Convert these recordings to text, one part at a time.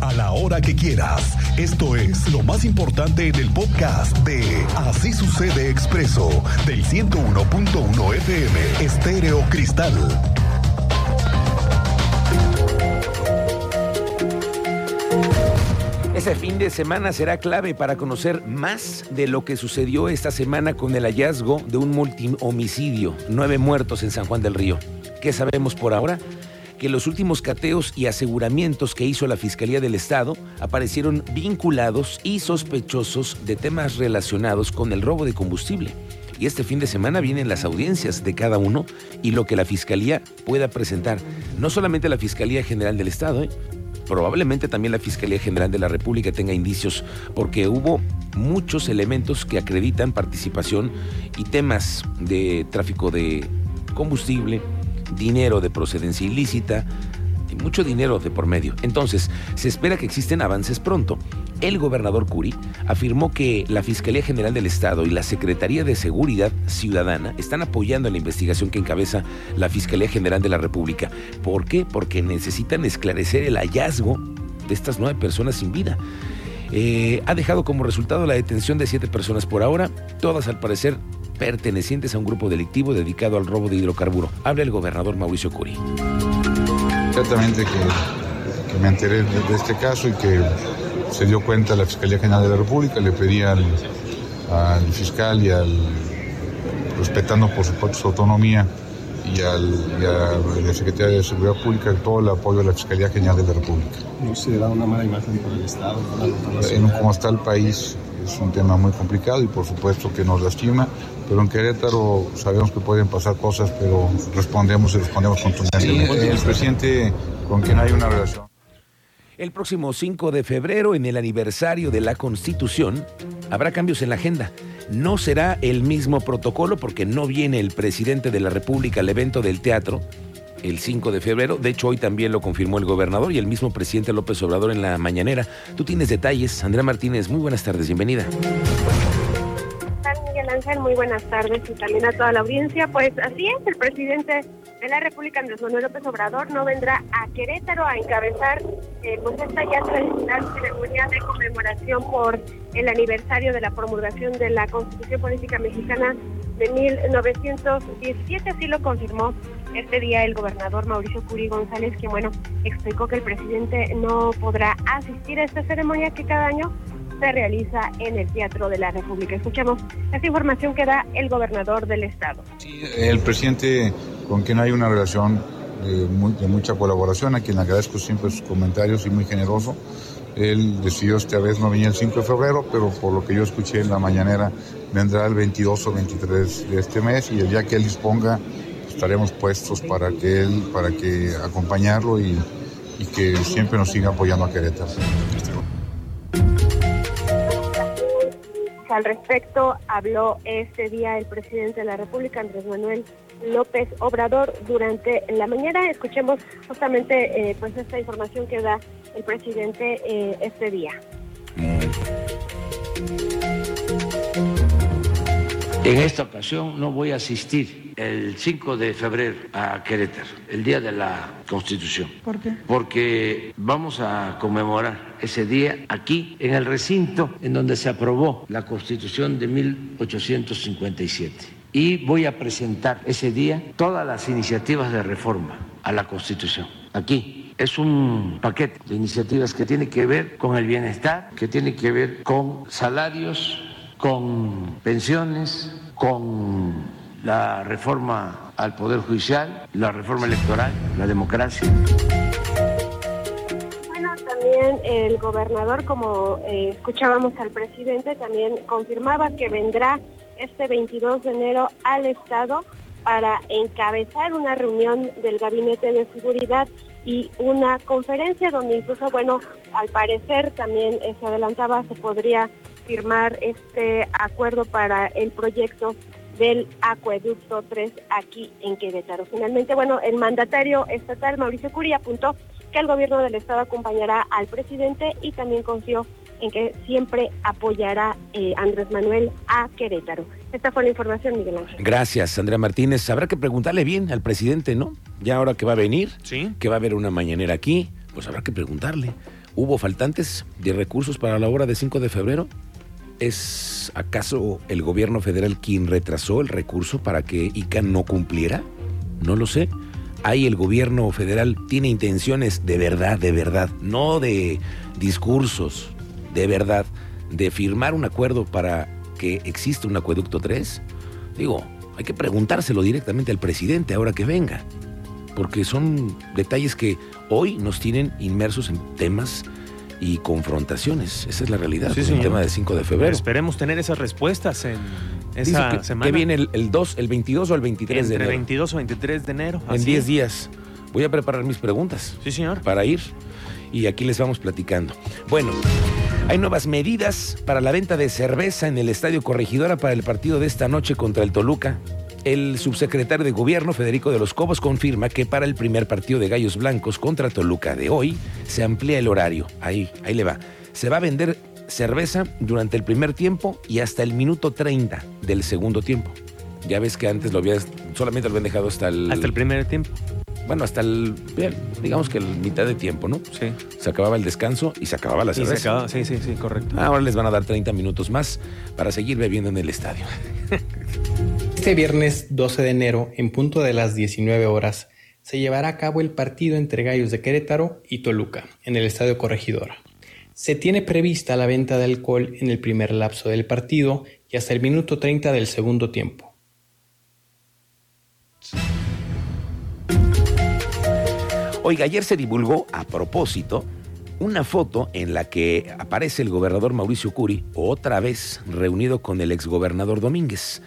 a la hora que quieras. Esto es lo más importante en el podcast de Así sucede expreso del 101.1 FM Estéreo Cristal. Ese fin de semana será clave para conocer más de lo que sucedió esta semana con el hallazgo de un multihomicidio, nueve muertos en San Juan del Río. ¿Qué sabemos por ahora? Que los últimos cateos y aseguramientos que hizo la Fiscalía del Estado aparecieron vinculados y sospechosos de temas relacionados con el robo de combustible. Y este fin de semana vienen las audiencias de cada uno y lo que la Fiscalía pueda presentar. No solamente la Fiscalía General del Estado, ¿eh? probablemente también la Fiscalía General de la República tenga indicios, porque hubo muchos elementos que acreditan participación y temas de tráfico de combustible, dinero de procedencia ilícita, y mucho dinero de por medio. Entonces, se espera que existen avances pronto. El gobernador Curi afirmó que la Fiscalía General del Estado y la Secretaría de Seguridad Ciudadana están apoyando la investigación que encabeza la Fiscalía General de la República. ¿Por qué? Porque necesitan esclarecer el hallazgo de estas nueve personas sin vida. Eh, ha dejado como resultado la detención de siete personas por ahora, todas al parecer pertenecientes a un grupo delictivo dedicado al robo de hidrocarburo. Habla el gobernador Mauricio Curi. Exactamente que, que me enteré de, de este caso y que se dio cuenta la Fiscalía General de la República, le pedí al, al fiscal y al, respetando por supuesto su autonomía, y, al, y a la Secretaría de Seguridad Pública todo el apoyo de la Fiscalía General de la República. ¿No se da una mala imagen por el Estado? Por la En un, como está el país, es un tema muy complicado y por supuesto que nos lastima, pero en Querétaro sabemos que pueden pasar cosas, pero respondemos y respondemos contundentemente. Sí, el presidente con quien hay una relación. El próximo 5 de febrero, en el aniversario de la Constitución, habrá cambios en la agenda. No será el mismo protocolo porque no viene el presidente de la República al evento del teatro el 5 de febrero. De hecho, hoy también lo confirmó el gobernador y el mismo presidente López Obrador en la mañanera. Tú tienes detalles. Andrea Martínez, muy buenas tardes, bienvenida. Muy buenas tardes y también a toda la audiencia. Pues así es, el presidente de la República, Andrés Manuel López Obrador, no vendrá a Querétaro a encabezar eh, pues esta ya tradicional ceremonia de conmemoración por el aniversario de la promulgación de la Constitución Política Mexicana de 1917, así lo confirmó este día el gobernador Mauricio Curi González, que bueno, explicó que el presidente no podrá asistir a esta ceremonia que cada año se realiza en el Teatro de la República. Escuchemos esta información que da el gobernador del estado. Sí, el presidente con quien hay una relación de, muy, de mucha colaboración, a quien agradezco siempre sus comentarios y muy generoso. Él decidió esta vez no venir el 5 de febrero, pero por lo que yo escuché en la mañanera, vendrá el 22 o 23 de este mes y el día que él disponga estaremos puestos para que él, para que acompañarlo y, y que siempre nos siga apoyando a Querétaro. Al respecto, habló este día el presidente de la República, Andrés Manuel López Obrador, durante la mañana. Escuchemos justamente eh, pues esta información que da el presidente eh, este día. En esta ocasión no voy a asistir el 5 de febrero a Querétaro, el día de la Constitución. ¿Por qué? Porque vamos a conmemorar ese día aquí, en el recinto en donde se aprobó la Constitución de 1857. Y voy a presentar ese día todas las iniciativas de reforma a la Constitución, aquí. Es un paquete de iniciativas que tiene que ver con el bienestar, que tiene que ver con salarios, con pensiones, con la reforma al Poder Judicial, la reforma electoral, la democracia. Bueno, también el gobernador, como eh, escuchábamos al presidente, también confirmaba que vendrá este 22 de enero al Estado para encabezar una reunión del Gabinete de Seguridad y una conferencia donde incluso, bueno, al parecer también se adelantaba, se podría firmar este acuerdo para el proyecto del acueducto 3 aquí en Querétaro. Finalmente, bueno, el mandatario estatal Mauricio Curia apuntó que el gobierno del estado acompañará al presidente y también confió en que siempre apoyará eh, Andrés Manuel a Querétaro. Esta fue la información, Miguel Ángel. Gracias, Andrea Martínez. Habrá que preguntarle bien al presidente, ¿no? Ya ahora que va a venir, Sí. que va a haber una mañanera aquí, pues habrá que preguntarle. ¿Hubo faltantes de recursos para la obra de 5 de febrero? ¿Es acaso el gobierno federal quien retrasó el recurso para que ICA no cumpliera? No lo sé. Ahí el gobierno federal tiene intenciones de verdad, de verdad, no de discursos, de verdad, de firmar un acuerdo para que exista un acueducto 3. Digo, hay que preguntárselo directamente al presidente ahora que venga, porque son detalles que hoy nos tienen inmersos en temas y confrontaciones. Esa es la realidad. Sí, con el tema de 5 de febrero. Esperemos tener esas respuestas en Dice esa que, semana. que viene el, el 2, el 22 o el 23 entre de enero. 22 o 23 de enero. En así 10 es. días. Voy a preparar mis preguntas Sí, señor. para ir y aquí les vamos platicando. Bueno, hay nuevas medidas para la venta de cerveza en el Estadio Corregidora para el partido de esta noche contra el Toluca. El subsecretario de Gobierno, Federico de los Cobos, confirma que para el primer partido de Gallos Blancos contra Toluca de hoy se amplía el horario. Ahí, ahí le va. Se va a vender cerveza durante el primer tiempo y hasta el minuto 30 del segundo tiempo. Ya ves que antes lo habías, solamente lo habían dejado hasta el... Hasta el primer tiempo. Bueno, hasta el, bien, digamos que el mitad de tiempo, ¿no? Sí. Se acababa el descanso y se acababa la Y se cerveza. acaba- Sí, sí, sí, correcto. Ahora les van a dar 30 minutos más para seguir bebiendo en el estadio. Este viernes 12 de enero, en punto de las 19 horas, se llevará a cabo el partido entre Gallos de Querétaro y Toluca, en el Estadio Corregidora. Se tiene prevista la venta de alcohol en el primer lapso del partido y hasta el minuto 30 del segundo tiempo. Oiga, ayer se divulgó a propósito una foto en la que aparece el gobernador Mauricio Curi otra vez reunido con el exgobernador Domínguez.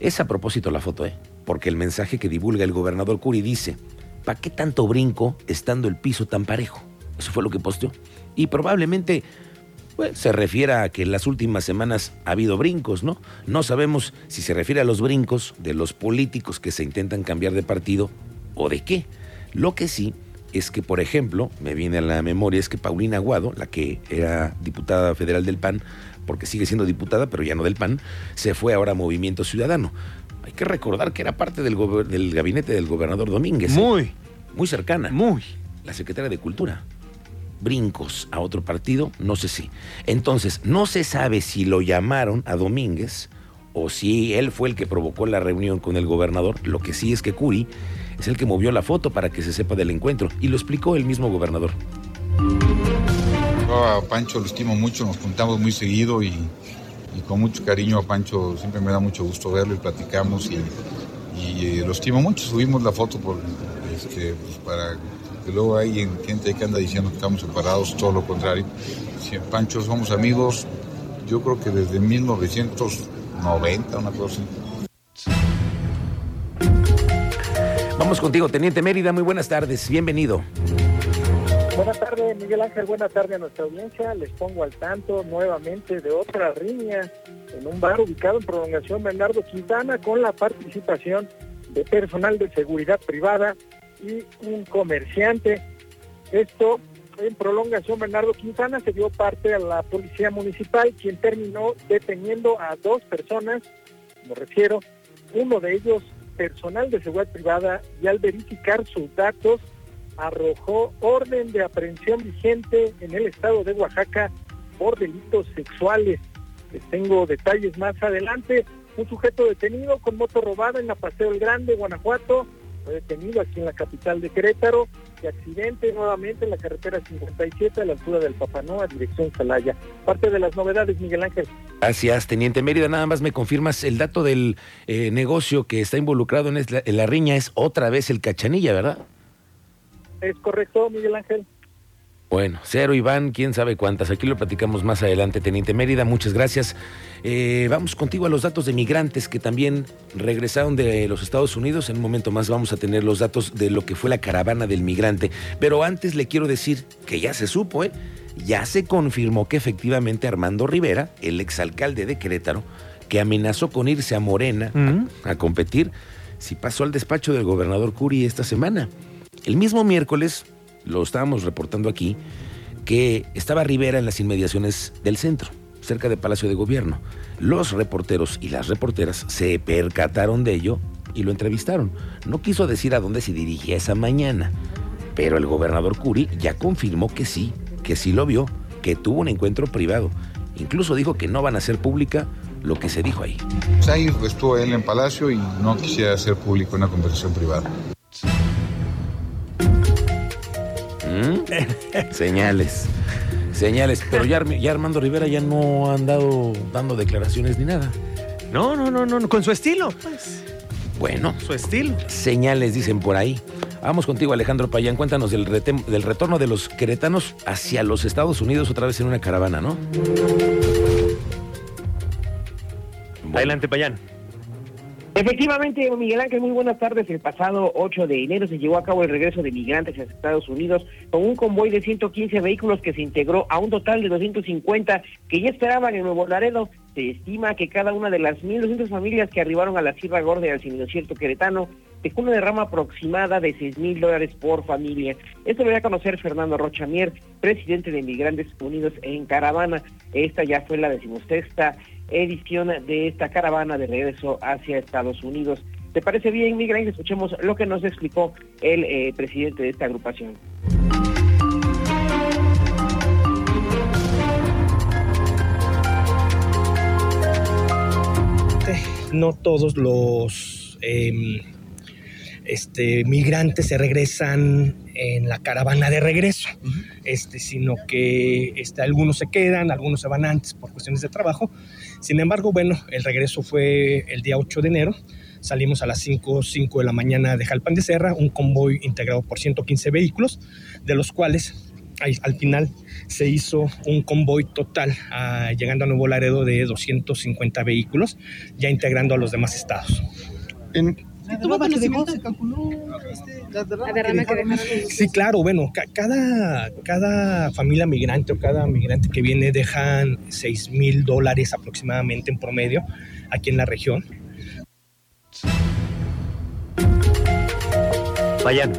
Es a propósito la foto, ¿eh? Porque el mensaje que divulga el gobernador Curi dice, ¿para qué tanto brinco estando el piso tan parejo? Eso fue lo que posteó. Y probablemente pues, se refiere a que en las últimas semanas ha habido brincos, ¿no? No sabemos si se refiere a los brincos de los políticos que se intentan cambiar de partido o de qué. Lo que sí es que, por ejemplo, me viene a la memoria es que Paulina Aguado, la que era diputada federal del PAN, porque sigue siendo diputada, pero ya no del PAN, se fue ahora a Movimiento Ciudadano. Hay que recordar que era parte del, gabinete del gobernador Domínguez. ¿eh? Muy, Muy cercana. muy. la secretaria de Cultura. Brincos a otro partido, no sé si. Entonces, no se sabe si lo llamaron a Domínguez o si él fue el que provocó la reunión con el gobernador. Lo que sí es que Curi es el que movió la foto para que se sepa del encuentro y lo explicó el mismo gobernador. A Pancho lo estimo mucho, nos juntamos muy seguido y, con mucho cariño a Pancho siempre me da mucho gusto verlo y platicamos y, eh, lo estimo mucho. Subimos la foto por, este, pues, para que luego hay gente que anda diciendo que estamos separados, todo lo contrario. Pancho somos amigos, yo creo que desde 1990, una cosa. Vamos contigo, Teniente Mérida, muy buenas tardes, bienvenido. Buenas tardes, Miguel Ángel. Buenas tardes a nuestra audiencia. Les pongo al tanto nuevamente de otra riña en un bar ubicado en Prolongación Bernardo Quintana con la participación de personal de seguridad privada y un comerciante. Esto en Prolongación Bernardo Quintana se dio parte a la policía municipal, quien terminó deteniendo a dos personas, me refiero, uno de ellos personal de seguridad privada y al verificar sus datos arrojó orden de aprehensión vigente en el estado de Oaxaca por delitos sexuales. Les tengo detalles más adelante. Un sujeto detenido con moto robada en la Paseo El Grande, Guanajuato, fue detenido aquí en la capital de Querétaro y accidente nuevamente en la carretera 57 a la altura del Papanoa, dirección Salaya. Parte de las novedades, Miguel Ángel. Gracias, Teniente Mérida. Nada más me confirmas el dato del eh, negocio que está involucrado en, la riña es otra vez el Cachanilla, ¿verdad? ¿Es correcto, Miguel Ángel? Bueno, cero Iván, quién sabe cuántas. Aquí lo platicamos más adelante, Teniente Mérida. Muchas gracias. Eh, vamos contigo a los datos de migrantes que también regresaron de los Estados Unidos. En un momento más vamos a tener los datos de lo que fue la caravana del migrante. Pero antes le quiero decir que ya se supo, ¿eh? Ya se confirmó que efectivamente Armando Rivera, el exalcalde de Querétaro, que amenazó con irse a Morena a, a competir, sí pasó al despacho del gobernador Curi esta semana. El mismo miércoles, lo estábamos reportando aquí, que estaba Rivera en las inmediaciones del centro, cerca del Palacio de Gobierno. Los reporteros y las reporteras se percataron de ello y lo entrevistaron. No quiso decir a dónde se dirigía esa mañana, pero el gobernador Curi ya confirmó que sí, que sí lo vio, que tuvo un encuentro privado. Incluso dijo que no van a hacer pública lo que se dijo ahí. Pues ahí estuvo él en Palacio y no quisiera hacer público una conversación privada. ¿Mm? Señales. Señales. Pero ya, Armando Rivera ya no ha andado dando declaraciones ni nada. No, no, no, no, con su estilo, pues. Bueno, Su estilo. señales dicen por ahí. Vamos contigo, Alejandro Payán. Cuéntanos del, del retorno de los queretanos hacia los Estados Unidos otra vez en una caravana, ¿no? Adelante, Payán. Efectivamente, Miguel Ángel, muy buenas tardes. El pasado 8 de enero se llevó a cabo el regreso de migrantes a Estados Unidos con un convoy de 115 vehículos que se integró a un total de 250 que ya esperaban en Nuevo Laredo. Se estima que cada una de las 1.200 familias que arribaron a la Sierra Gorda y al semidesierto queretano dejó una derrama aproximada de 6 mil dólares por familia. Esto lo dio a conocer Fernando Rocha Mier, presidente de Migrantes Unidos en Caravana. Esta ya fue la decimosexta edición de esta caravana de regreso hacia Estados Unidos. ¿Te parece bien, Miguel Ángel? Escuchemos lo que nos explicó el eh, presidente de esta agrupación. no todos los eh, este, migrantes se regresan en la caravana de regreso, este, sino que este, algunos se quedan, algunos se van antes por cuestiones de trabajo. Sin embargo, bueno, el regreso fue el día 8 de enero. Salimos a las 5, 5 de la mañana de Jalpan de Serra, un convoy integrado por 115 vehículos, de los cuales al final se hizo un convoy total, ah, llegando a Nuevo Laredo de 250 vehículos, ya integrando a los demás estados. ¿Se calculó este, la derrama, La derrama que dejaron. Sí, claro, bueno, ca- cada, cada familia migrante o cada migrante que viene dejan 6 mil dólares aproximadamente en promedio aquí en la región. Payán.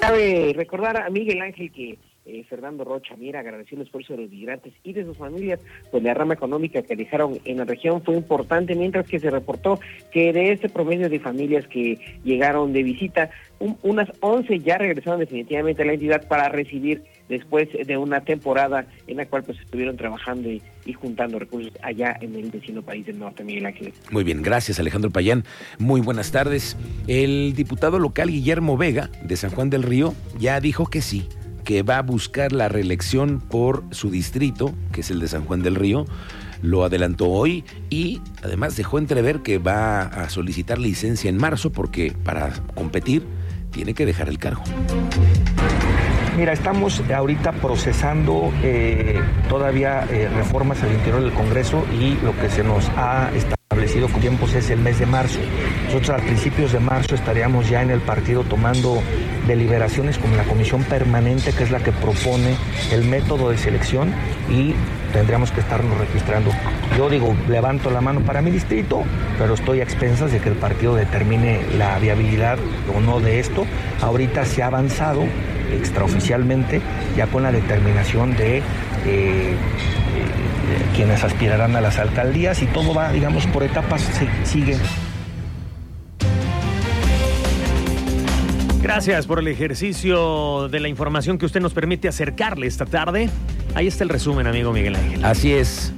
Cabe recordar a Miguel Ángel que eh, Fernando Rocha Mier agradeció el esfuerzo de los migrantes y de sus familias, pues la rama económica que dejaron en la región fue importante, mientras que se reportó que de ese promedio de familias que llegaron de visita, un- unas 11 ya regresaron definitivamente a la entidad para recibir después de una temporada en la cual pues estuvieron trabajando y, y juntando recursos allá en el vecino país del norte, Miguel Ángel. Muy bien, gracias Alejandro Payán. Muy buenas tardes. El diputado local Guillermo Vega de San Juan del Río ya dijo que sí, que va a buscar la reelección por su distrito, que es el de San Juan del Río. Lo adelantó hoy y además dejó entrever que va a solicitar licencia en marzo porque para competir tiene que dejar el cargo. Mira, estamos ahorita procesando eh, todavía eh, reformas al interior del Congreso y lo que se nos ha establecido con tiempos es el mes de marzo. Nosotros a principios de marzo estaríamos ya en el partido tomando deliberaciones con la comisión permanente, que es la que propone el método de selección y tendríamos que estarnos registrando. Yo digo, levanto la mano para mi distrito, pero estoy a expensas de que el partido determine la viabilidad o no de esto. Ahorita se ha avanzado extraoficialmente ya con la determinación de eh, quienes aspirarán a las alcaldías y todo va, digamos, por etapas, se, sigue. Gracias por el ejercicio de la información que usted nos permite acercarle esta tarde. Ahí está el resumen, amigo Miguel Ángel. Así es.